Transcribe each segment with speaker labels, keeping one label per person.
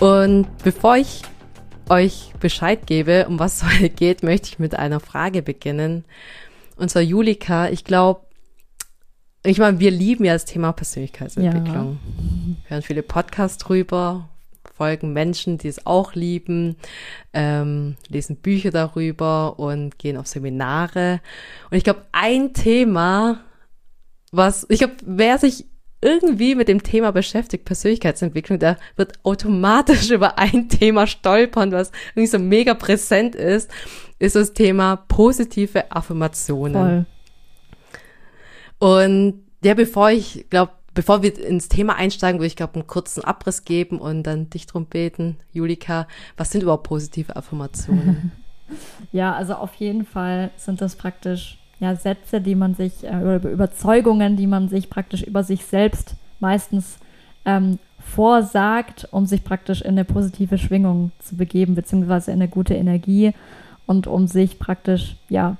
Speaker 1: Und bevor ich euch Bescheid gebe, um was es heute geht, möchte ich mit einer Frage beginnen. Und zwar Julika, ich glaube, ich meine, wir lieben ja das Thema Persönlichkeitsentwicklung. Ja. hören viele Podcasts drüber, folgen Menschen, die es auch lieben, ähm, lesen Bücher darüber und gehen auf Seminare. Und ich glaube, ein Thema, was, ich glaube, wer sich irgendwie mit dem Thema beschäftigt, Persönlichkeitsentwicklung, der wird automatisch über ein Thema stolpern, was irgendwie so mega präsent ist, ist das Thema positive Affirmationen. Voll. Und ja, bevor ich glaube, bevor wir ins Thema einsteigen, würde ich glaube einen kurzen Abriss geben und dann dich drum beten, Julika, was sind überhaupt positive Affirmationen?
Speaker 2: ja, also auf jeden Fall sind das praktisch ja, Sätze, die man sich, äh, oder Überzeugungen, die man sich praktisch über sich selbst meistens ähm, vorsagt, um sich praktisch in eine positive Schwingung zu begeben, beziehungsweise in eine gute Energie und um sich praktisch, ja,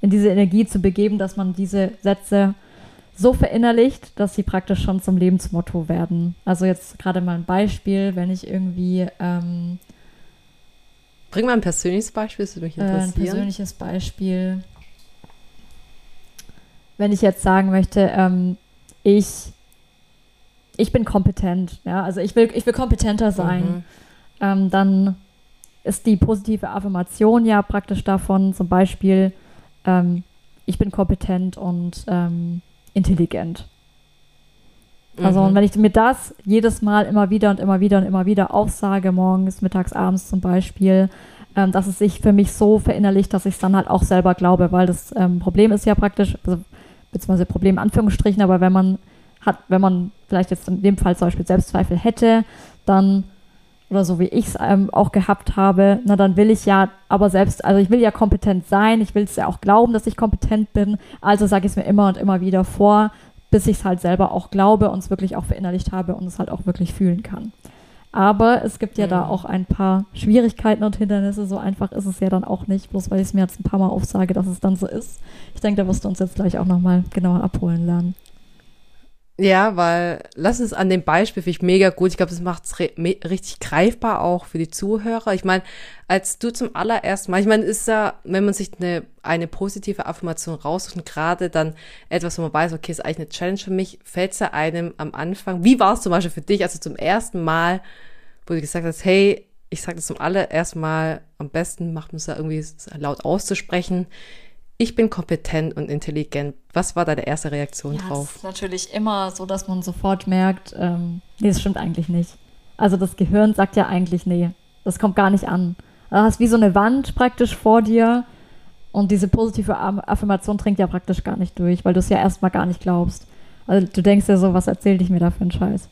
Speaker 2: in diese Energie zu begeben, dass man diese Sätze so verinnerlicht, dass sie praktisch schon zum Lebensmotto werden. Also jetzt gerade mal ein Beispiel, wenn ich irgendwie ähm,
Speaker 1: Bring mal ein persönliches Beispiel, das würde mich interessieren.
Speaker 2: Äh, ein persönliches Beispiel wenn ich jetzt sagen möchte, ähm, ich, ich bin kompetent, ja, also ich will, ich will kompetenter sein, mhm. ähm, dann ist die positive Affirmation ja praktisch davon, zum Beispiel, ähm, ich bin kompetent und ähm, intelligent. Also, mhm. und wenn ich mir das jedes Mal immer wieder und immer wieder und immer wieder aufsage, morgens, mittags, abends zum Beispiel, ähm, dass es sich für mich so verinnerlicht, dass ich es dann halt auch selber glaube, weil das ähm, Problem ist ja praktisch, also beziehungsweise Problem Anführungsstrichen, aber wenn man hat, wenn man vielleicht jetzt in dem Fall zum Beispiel Selbstzweifel hätte, dann oder so wie ich es ähm, auch gehabt habe, na dann will ich ja aber selbst, also ich will ja kompetent sein, ich will es ja auch glauben, dass ich kompetent bin, also sage ich es mir immer und immer wieder vor, bis ich es halt selber auch glaube und es wirklich auch verinnerlicht habe und es halt auch wirklich fühlen kann. Aber es gibt ja mhm. da auch ein paar Schwierigkeiten und Hindernisse. So einfach ist es ja dann auch nicht, bloß weil ich es mir jetzt ein paar Mal aufsage, dass es dann so ist. Ich denke, da wirst du uns jetzt gleich auch nochmal genauer abholen lernen.
Speaker 1: Ja, weil lass uns an dem Beispiel, finde ich mega gut. Ich glaube, das macht es richtig greifbar auch für die Zuhörer. Ich meine, als du zum allerersten Mal, ich meine, ist ja, wenn man sich eine, eine positive Affirmation raussucht und gerade dann etwas, wo man weiß, okay, ist eigentlich eine Challenge für mich, fällt es ja einem am Anfang. Wie war es zum Beispiel für dich, also zum ersten Mal, wo du gesagt hast, hey, ich sage das zum allerersten Mal, am besten macht man es ja irgendwie laut auszusprechen ich bin kompetent und intelligent. Was war deine erste Reaktion ja, drauf?
Speaker 2: Das ist natürlich immer so, dass man sofort merkt, ähm, nee, das stimmt eigentlich nicht. Also das Gehirn sagt ja eigentlich, nee, das kommt gar nicht an. Du hast wie so eine Wand praktisch vor dir und diese positive Affirmation dringt ja praktisch gar nicht durch, weil du es ja erstmal gar nicht glaubst. Also du denkst ja so, was erzähl ich mir da für einen Scheiß?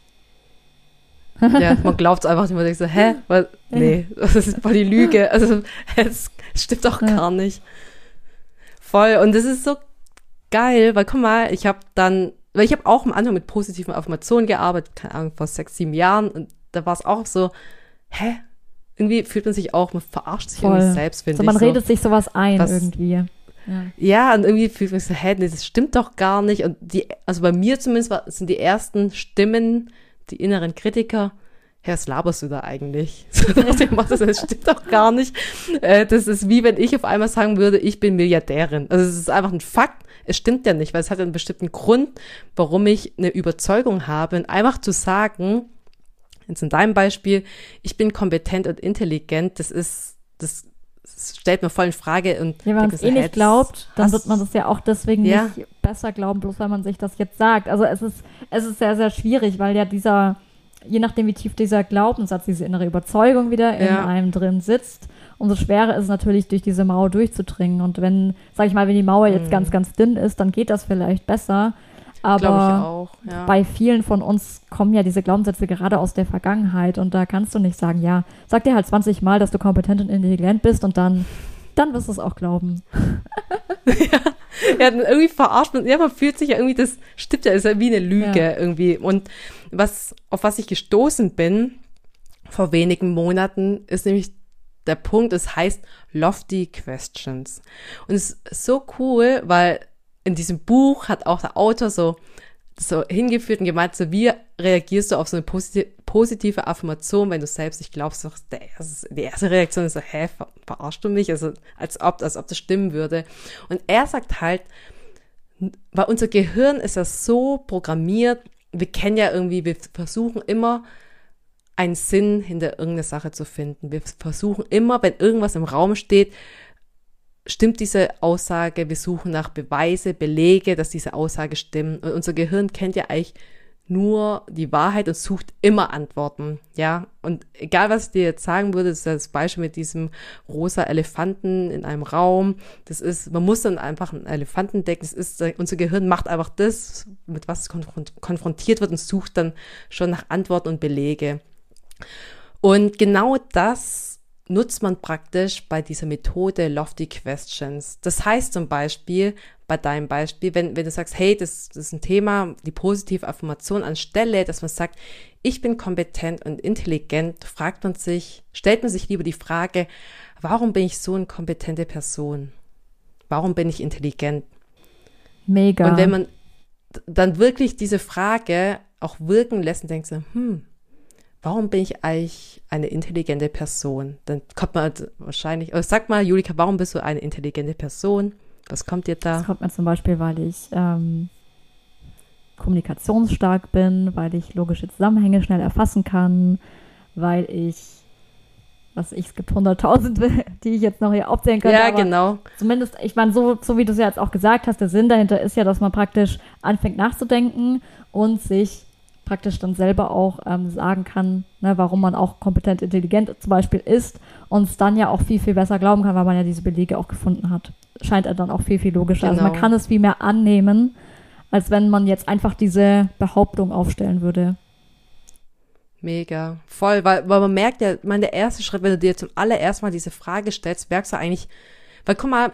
Speaker 1: ja, man glaubt es einfach nicht. Man denkt so, hä? Was? Nee, das ist voll die Lüge. Also es stimmt doch gar nicht. Voll. Und das ist so geil, weil guck mal, ich habe dann, weil ich habe auch am Anfang mit positiven Affirmationen gearbeitet, keine Ahnung, vor sechs, sieben Jahren. Und da war es auch so, hä? Irgendwie fühlt man sich auch, man verarscht sich Voll. irgendwie selbst, finde
Speaker 2: so,
Speaker 1: ich.
Speaker 2: Man redet sich sowas ein was, irgendwie. Ja.
Speaker 1: ja. und irgendwie fühlt man sich so, hä, nee, das stimmt doch gar nicht. Und die, also bei mir zumindest war, sind die ersten Stimmen, die inneren Kritiker, Herr, was laberst du da eigentlich? das stimmt doch gar nicht. Äh, das ist wie wenn ich auf einmal sagen würde, ich bin Milliardärin. Also es ist einfach ein Fakt. Es stimmt ja nicht, weil es hat einen bestimmten Grund, warum ich eine Überzeugung habe. Und einfach zu sagen, jetzt in deinem Beispiel, ich bin kompetent und intelligent, das ist, das stellt mir voll in Frage. Und
Speaker 2: ja, wenn man es eh nicht glaubt, dann wird man das ja auch deswegen ja. nicht besser glauben, bloß weil man sich das jetzt sagt. Also es ist, es ist sehr, sehr schwierig, weil ja dieser je nachdem, wie tief dieser Glaubenssatz, diese innere Überzeugung wieder in ja. einem drin sitzt, umso schwerer ist es natürlich, durch diese Mauer durchzudringen. Und wenn, sag ich mal, wenn die Mauer jetzt mhm. ganz, ganz dünn ist, dann geht das vielleicht besser. Aber
Speaker 1: auch, ja.
Speaker 2: bei vielen von uns kommen ja diese Glaubenssätze gerade aus der Vergangenheit und da kannst du nicht sagen, ja, sag dir halt 20 Mal, dass du kompetent und intelligent bist und dann, dann wirst du es auch glauben.
Speaker 1: ja, ja, irgendwie verarscht man, ja, man fühlt sich ja irgendwie, das stimmt ja, ist ja wie eine Lüge
Speaker 2: Ja.
Speaker 1: irgendwie. Und was, auf was ich gestoßen bin vor wenigen Monaten, ist nämlich der Punkt, es heißt Lofty Questions. Und es ist so cool, weil in diesem Buch hat auch der Autor so, so hingeführt und gemeint, so wie reagierst du auf so eine positive, Affirmation, wenn du selbst nicht glaubst, erste, die erste Reaktion ist so, hä, ver verarschst du mich? Also, als ob, als ob das stimmen würde. Und er sagt halt, weil unser Gehirn ist ja so programmiert, wir kennen ja irgendwie, wir versuchen immer einen Sinn hinter irgendeiner Sache zu finden. Wir versuchen immer, wenn irgendwas im Raum steht, stimmt diese Aussage, wir suchen nach Beweise, Belege, dass diese Aussage stimmt. Und unser Gehirn kennt ja eigentlich nur die Wahrheit und sucht immer Antworten, ja. Und egal, was ich dir jetzt sagen würde, das ist das Beispiel mit diesem rosa Elefanten in einem Raum. Das ist, man muss dann einfach einen Elefanten decken. Das ist, unser Gehirn macht einfach das, mit was es konfront konfrontiert wird und sucht dann schon nach Antworten und Belege. Und genau das nutzt man praktisch bei dieser Methode Lofty Questions. Das heißt zum Beispiel, bei deinem Beispiel, wenn, wenn du sagst, hey, das, das ist ein Thema, die positive Affirmation anstelle, dass man sagt, ich bin kompetent und intelligent, fragt man sich, stellt man sich lieber die Frage, warum bin ich so eine kompetente Person? Warum bin ich intelligent?
Speaker 2: Mega.
Speaker 1: Und wenn man dann wirklich diese Frage auch wirken lässt und denkt so, hm, warum bin ich eigentlich eine intelligente Person? Dann kommt man halt wahrscheinlich, oder sag mal, Julika, warum bist du eine intelligente Person? Was kommt dir da?
Speaker 2: Das kommt mir zum Beispiel, weil ich ähm, kommunikationsstark bin, weil ich logische Zusammenhänge schnell erfassen kann, weil ich, was ich, es gibt hunderttausend, die ich jetzt noch hier aufzählen könnte.
Speaker 1: Ja, genau.
Speaker 2: Zumindest, ich meine, so, so wie du es ja jetzt auch gesagt hast, der Sinn dahinter ist ja, dass man praktisch anfängt nachzudenken und sich praktisch dann selber auch ähm, sagen kann, ne, warum man auch kompetent intelligent zum Beispiel ist und es dann ja auch viel, viel besser glauben kann, weil man ja diese Belege auch gefunden hat. Scheint er dann auch viel, viel logischer. Also man
Speaker 1: Genau.
Speaker 2: kann es viel mehr annehmen, als wenn man jetzt einfach diese Behauptung aufstellen würde.
Speaker 1: Mega. Voll, weil, weil man merkt ja, meine, der erste Schritt, wenn du dir zum allerersten Mal diese Frage stellst, merkst du eigentlich, weil guck mal,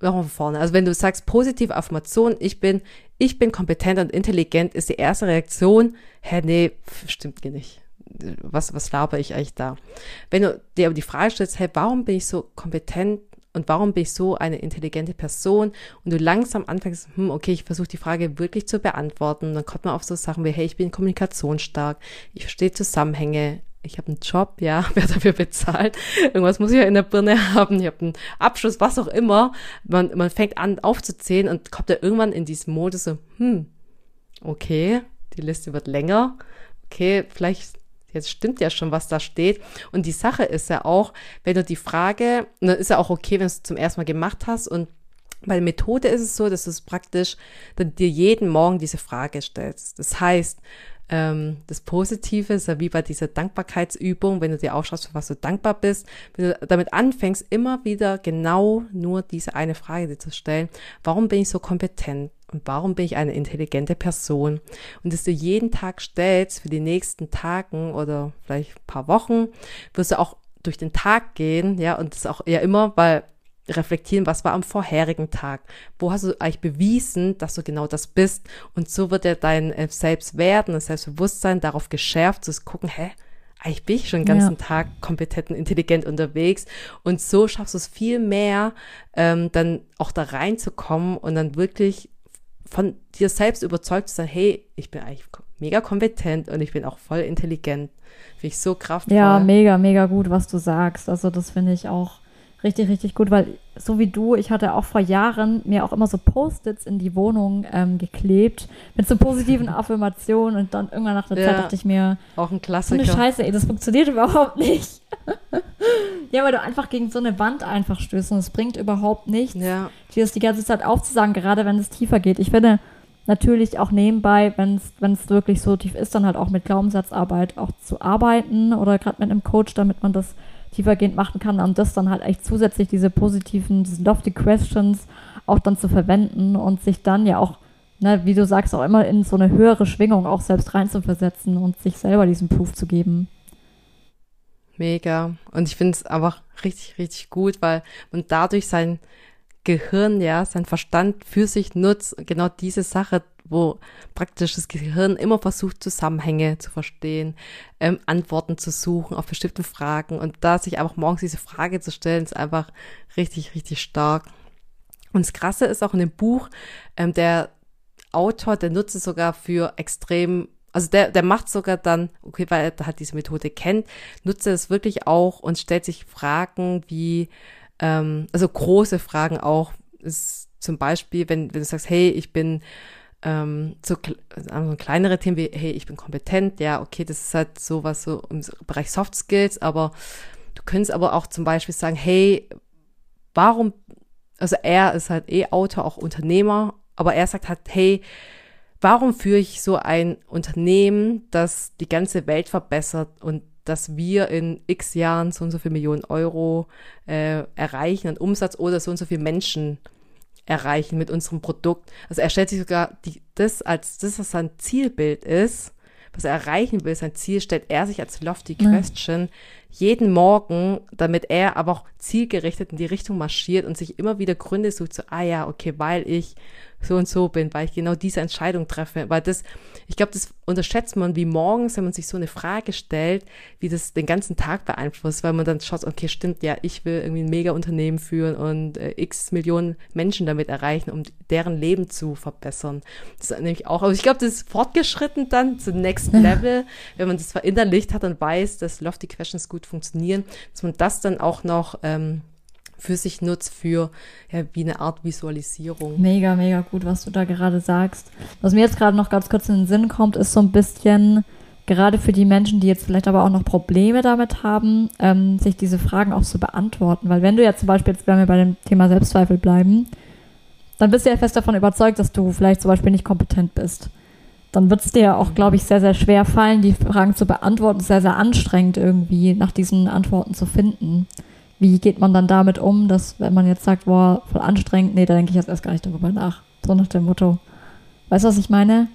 Speaker 1: von vorne? Also wenn du sagst positive Affirmation, ich bin, ich bin kompetent und intelligent, ist die erste Reaktion, hä, nee, pf, stimmt nicht. Was, was laber ich eigentlich da? Wenn du dir aber die Frage stellst, hey, warum bin ich so kompetent und warum bin ich so eine intelligente Person und du langsam anfängst, hm, okay, ich versuche die Frage wirklich zu beantworten, dann kommt man auf so Sachen wie, hey, ich bin kommunikationsstark, ich verstehe Zusammenhänge, ich habe einen Job, ja, wer dafür bezahlt, irgendwas muss ich ja in der Birne haben, ich habe einen Abschluss, was auch immer. Man, man fängt an aufzuzählen und kommt da irgendwann in diesen Modus so, hm, okay, die Liste wird länger, okay, vielleicht jetzt stimmt ja schon, was da steht. Und die Sache ist ja auch, wenn du die Frage, dann ist ja auch okay, wenn du es zum ersten Mal gemacht hast und bei der Methode ist es so, dass du es praktisch dann dir jeden Morgen diese Frage stellst. Das heißt, ähm, das Positive ist ja wie bei dieser Dankbarkeitsübung, wenn du dir aufschreibst, für was du dankbar bist, wenn du damit anfängst, immer wieder genau nur diese eine Frage dir zu stellen, warum bin ich so kompetent und warum bin ich eine intelligente Person? Und dass du jeden Tag stellst für die nächsten Tagen oder vielleicht ein paar Wochen, wirst du auch durch den Tag gehen, ja, und das auch ja immer, weil reflektieren, was war am vorherigen Tag, wo hast du eigentlich bewiesen, dass du genau das bist und so wird ja dein äh, Selbstwert und das Selbstbewusstsein darauf geschärft, zu gucken, hä, eigentlich bin ich schon den ganzen
Speaker 2: Ja.
Speaker 1: Tag kompetent und intelligent unterwegs und so schaffst du es viel mehr, ähm, dann auch da reinzukommen und dann wirklich von dir selbst überzeugt zu sein, hey, ich bin eigentlich mega kompetent und ich bin auch voll intelligent. Finde ich so kraftvoll.
Speaker 2: Ja, mega, mega gut, was du sagst. Also das finde ich auch richtig, richtig gut, weil so wie du, ich hatte auch vor Jahren mir auch immer so Post-its in die Wohnung ähm, geklebt mit so positiven Affirmationen und dann irgendwann nach der
Speaker 1: Ja.
Speaker 2: Zeit dachte ich mir,
Speaker 1: auch ein
Speaker 2: so eine
Speaker 1: Klassiker.
Speaker 2: Scheiße, ey, das funktioniert überhaupt nicht. ja, weil du einfach gegen so eine Wand einfach stößt und es bringt überhaupt nichts,
Speaker 1: Ja,
Speaker 2: dir das die ganze Zeit aufzusagen, gerade wenn es tiefer geht. Ich finde natürlich auch nebenbei, wenn es wirklich so tief ist, dann halt auch mit Glaubenssatzarbeit auch zu arbeiten oder gerade mit einem Coach, damit man das tiefergehend machen kann und das dann halt echt zusätzlich diese positiven, diese lofty questions auch dann zu verwenden und sich dann ja auch ne, wie du sagst, auch immer in so eine höhere Schwingung auch selbst reinzuversetzen und sich selber diesen Proof zu geben.
Speaker 1: Mega. Und ich finde es einfach richtig, richtig gut, weil man dadurch sein Gehirn, ja, sein Verstand für sich nutzt, genau diese Sache, wo praktisch das Gehirn immer versucht, Zusammenhänge zu verstehen, ähm, Antworten zu suchen auf bestimmte Fragen und da sich einfach morgens diese Frage zu stellen, ist einfach richtig, richtig stark. Und das Krasse ist auch in dem Buch, ähm, der Autor, der nutzt es sogar für extrem also der, der macht sogar dann, okay, weil er halt diese Methode kennt, nutzt er es wirklich auch und stellt sich Fragen wie, ähm, also große Fragen auch, ist zum Beispiel, wenn, wenn du sagst, hey, ich bin ähm, so also kleinere Themen wie, hey, ich bin kompetent, ja, okay, das ist halt sowas so im Bereich Soft Skills, aber du könntest aber auch zum Beispiel sagen, hey, warum, also er ist halt eh Autor, auch Unternehmer, aber er sagt halt, hey, warum führe ich so ein Unternehmen, das die ganze Welt verbessert und dass wir in x Jahren so und so viel Millionen Euro äh, erreichen an Umsatz oder so und so viele Menschen erreichen mit unserem Produkt. Also er stellt sich sogar die, das als das, was sein Zielbild ist, was er erreichen will, sein Ziel, stellt er sich als lofty question ja. jeden Morgen, damit er aber auch zielgerichtet in die Richtung marschiert und sich immer wieder Gründe sucht, so, ah ja, okay, weil ich so und so bin, weil ich genau diese Entscheidung treffe. Weil das, ich glaube, das unterschätzt man, wie morgens, wenn man sich so eine Frage stellt, wie das den ganzen Tag beeinflusst, weil man dann schaut, okay, stimmt, ja, ich will irgendwie ein Mega-Unternehmen führen und äh, x Millionen Menschen damit erreichen, um deren Leben zu verbessern. Das ist nämlich auch, also ich glaube, das ist fortgeschritten dann zum Next Level, wenn man das verinnerlicht hat und weiß, dass Lofty Questions gut funktionieren, dass man das dann auch noch ähm, für sich nutzt für ja, wie eine Art Visualisierung.
Speaker 2: Mega, mega gut, was du da gerade sagst. Was mir jetzt gerade noch ganz kurz in den Sinn kommt, ist so ein bisschen gerade für die Menschen, die jetzt vielleicht aber auch noch Probleme damit haben, ähm, sich diese Fragen auch zu beantworten. Weil wenn du ja zum Beispiel, jetzt werden wir bei dem Thema Selbstzweifel bleiben, dann bist du ja fest davon überzeugt, dass du vielleicht zum Beispiel nicht kompetent bist. Dann wird es dir auch, glaube ich, sehr, sehr schwer fallen, die Fragen zu beantworten. Sehr, sehr anstrengend irgendwie nach diesen Antworten zu finden wie geht man dann damit um, dass wenn man jetzt sagt, boah, voll anstrengend, nee, da denke ich jetzt erst gar nicht darüber nach. So nach dem Motto. Weißt du, was ich meine?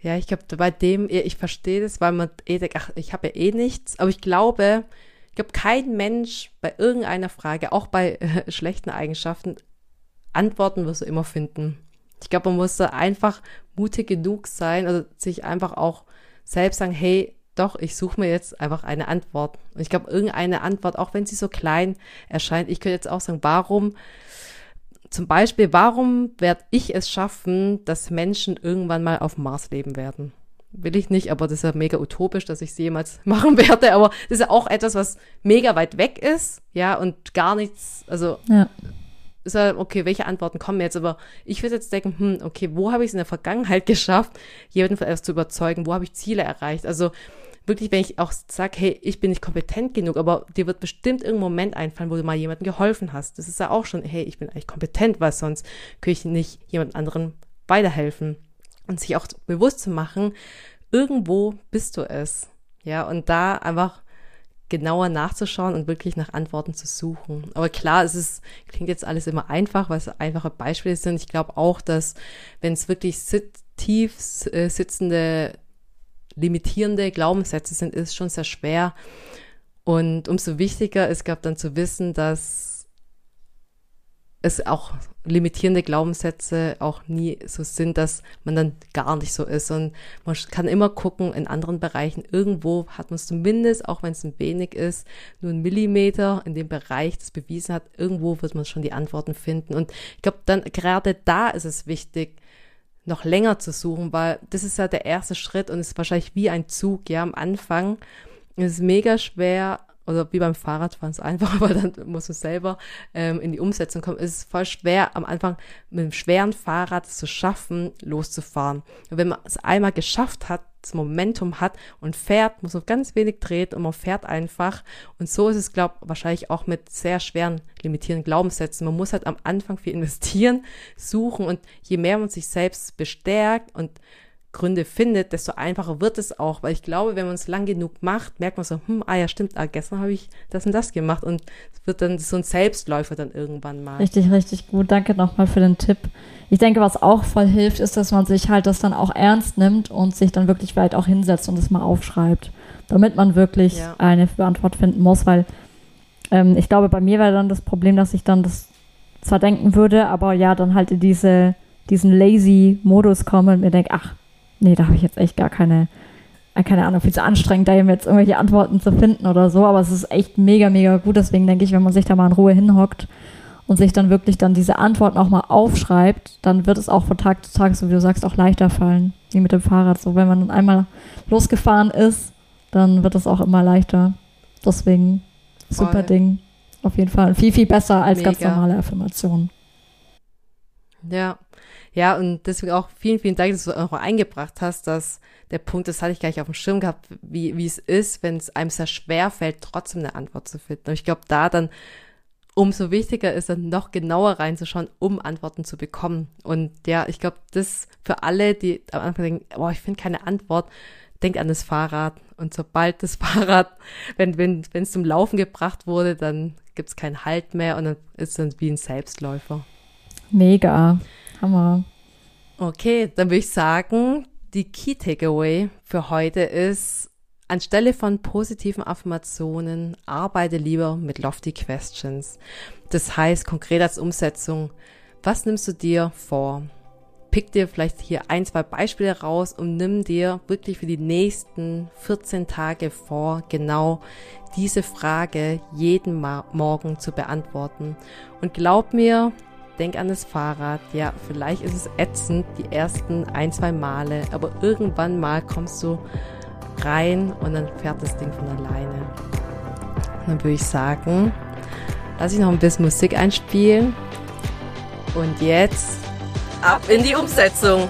Speaker 1: Ja, ich glaube, bei dem, ich verstehe das, weil man eh denkt, ach, ich habe ja eh nichts, aber ich glaube, ich glaube, kein Mensch bei irgendeiner Frage, auch bei äh, schlechten Eigenschaften, Antworten wirst du immer finden. Ich glaube, man muss da einfach mutig genug sein, also sich einfach auch selbst sagen, hey, doch, ich suche mir jetzt einfach eine Antwort. Und ich glaube, irgendeine Antwort, auch wenn sie so klein erscheint, ich könnte jetzt auch sagen, warum, zum Beispiel, warum werde ich es schaffen, dass Menschen irgendwann mal auf Mars leben werden? Will ich nicht, aber das ist ja mega utopisch, dass ich es jemals machen werde. Aber das ist ja auch etwas, was mega weit weg ist, ja, und gar nichts, also ja ist ja, okay, welche Antworten kommen jetzt? Aber ich würde jetzt denken, hm, okay, wo habe ich es in der Vergangenheit geschafft, etwas zu überzeugen? Wo habe ich Ziele erreicht? Also wirklich, wenn ich auch sage, hey, ich bin nicht kompetent genug, aber dir wird bestimmt irgendein Moment einfallen, wo du mal jemandem geholfen hast. Das ist ja auch schon, hey, ich bin eigentlich kompetent, weil sonst könnte ich nicht jemand anderen weiterhelfen. Und sich auch bewusst zu machen, irgendwo bist du es. Ja, und da einfach genauer nachzuschauen und wirklich nach Antworten zu suchen. Aber klar, es ist, klingt jetzt alles immer einfach, weil es einfache Beispiele sind. Ich glaube auch, dass wenn es wirklich sit tief äh, sitzende limitierende Glaubenssätze sind, ist schon sehr schwer. Und umso wichtiger ist, glaube dann zu wissen, dass es auch limitierende Glaubenssätze auch nie so sind, dass man dann gar nicht so ist. Und man kann immer gucken, in anderen Bereichen, irgendwo hat man es zumindest, auch wenn es ein wenig ist, nur ein Millimeter in dem Bereich, das bewiesen hat, irgendwo wird man schon die Antworten finden. Und ich glaube, dann gerade da ist es wichtig, noch länger zu suchen, weil das ist ja der erste Schritt und ist wahrscheinlich wie ein Zug, ja, am Anfang. Es ist mega schwer, oder wie beim Fahrradfahren ist einfach, aber dann muss man selber ähm, in die Umsetzung kommen. Es ist voll schwer, am Anfang mit einem schweren Fahrrad zu schaffen, loszufahren. Und wenn man es einmal geschafft hat, das Momentum hat und fährt, muss man ganz wenig dreht und man fährt einfach. Und so ist es, glaube ich, wahrscheinlich auch mit sehr schweren, limitierenden Glaubenssätzen. Man muss halt am Anfang viel investieren, suchen und je mehr man sich selbst bestärkt und Gründe findet, desto einfacher wird es auch, weil ich glaube, wenn man es lang genug macht, merkt man so, hm, ah ja, stimmt, ah, gestern habe ich das und das gemacht und es wird dann so ein Selbstläufer dann irgendwann mal.
Speaker 2: Richtig, richtig gut. Danke nochmal für den Tipp. Ich denke, was auch voll hilft, ist, dass man sich halt das dann auch ernst nimmt und sich dann wirklich vielleicht auch hinsetzt und es mal aufschreibt, damit man wirklich ja. eine Antwort finden muss, weil ähm, ich glaube, bei mir wäre dann das Problem, dass ich dann das zwar denken würde, aber ja, dann halt in diese, diesen lazy Modus komme und mir denke, ach, nee, da habe ich jetzt echt gar keine, äh, keine Ahnung, viel zu anstrengend, da jetzt irgendwelche Antworten zu finden oder so, aber es ist echt mega, mega gut. Deswegen denke ich, wenn man sich da mal in Ruhe hinhockt und sich dann wirklich dann diese Antworten auch mal aufschreibt, dann wird es auch von Tag zu Tag, so wie du sagst, auch leichter fallen, wie mit dem Fahrrad. So, wenn man dann einmal losgefahren ist, dann wird es auch immer leichter. Deswegen super Voll. Ding. Auf jeden Fall. Viel, viel besser als Mega. ganz normale Affirmationen.
Speaker 1: Ja. Ja, und deswegen auch vielen, vielen Dank, dass du auch eingebracht hast, dass der Punkt, das hatte ich gar nicht auf dem Schirm gehabt, wie, wie es ist, wenn es einem sehr schwer fällt, trotzdem eine Antwort zu finden. Und ich glaube, da dann umso wichtiger ist, dann noch genauer reinzuschauen, um Antworten zu bekommen. Und ja, ich glaube, das für alle, die am Anfang denken, boah, ich finde keine Antwort, denk an das Fahrrad. Und sobald das Fahrrad, wenn wenn wenn es zum Laufen gebracht wurde, dann gibt es keinen Halt mehr und dann ist es wie ein Selbstläufer.
Speaker 2: Mega. Hammer.
Speaker 1: Okay, dann würde ich sagen, die Key Takeaway für heute ist, anstelle von positiven Affirmationen, arbeite lieber mit Lofty Questions. Das heißt, konkret als Umsetzung, was nimmst du dir vor? pick dir vielleicht hier ein, zwei Beispiele raus und nimm dir wirklich für die nächsten 14 Tage vor, genau diese Frage jeden Morgen zu beantworten. Und glaub mir, denk an das Fahrrad. Ja, vielleicht ist es ätzend die ersten ein, zwei Male, aber irgendwann mal kommst du rein und dann fährt das Ding von alleine. Und dann würde ich sagen, lass ich noch ein bisschen Musik einspielen. Und jetzt Ab in die Umsetzung!